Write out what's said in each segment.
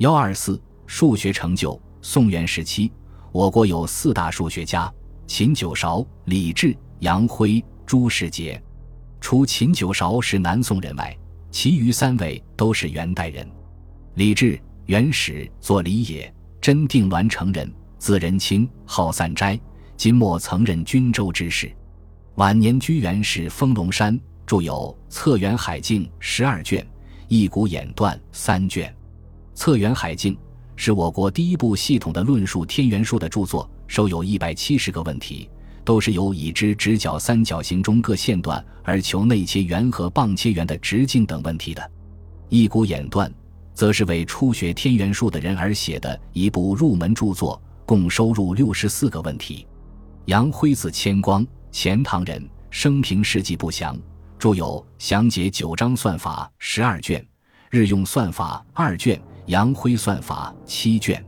幺二四数学成就。宋元时期，我国有四大数学家：秦九韶、李治、杨辉、朱世杰。除秦九韶是南宋人外，其余三位都是元代人。李治，元始，作李也，真定栾城人，字仁清，号散斋。金末曾任均州知事，晚年居元氏丰隆山，著有《测圆海镜》十二卷，《一股演断》三卷。《测圆海镜》是我国第一部系统的论述天元术的著作，收有一百七十个问题，都是由已知直角三角形中各线段而求内切圆和棒切圆的直径等问题的。《一股演断》则是为初学天元术的人而写的一部入门著作，共收入六十四个问题。杨辉字千光，钱塘人，生平事迹不详，著有《详解九章算法》十二卷，《日用算法》二卷，《杨辉算法》七卷。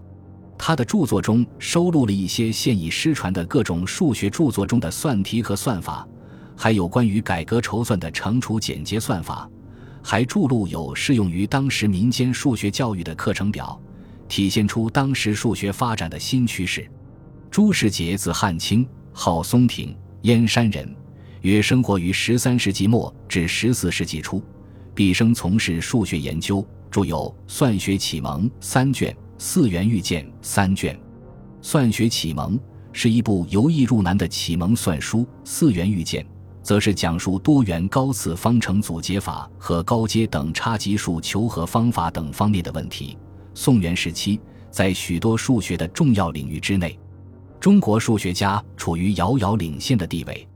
他的著作中收录了一些现已失传的各种数学著作中的算题和算法，还有关于改革筹算的乘除简洁算法，还著录有适用于当时民间数学教育的课程表，体现出当时数学发展的新趋势。朱世杰字汉卿，号松亭，燕山人，约生活于十三世纪末至十四世纪初，毕生从事数学研究，著有《算学启蒙》三卷，《四元遇见》三卷。《算学启蒙》是一部由易入难的启蒙算书，《四元遇见》则是讲述多元高次方程组解法和高阶等差级数求和方法等方面的问题。宋元时期，在许多数学的重要领域之内。中国数学家处于遥遥领先的地位。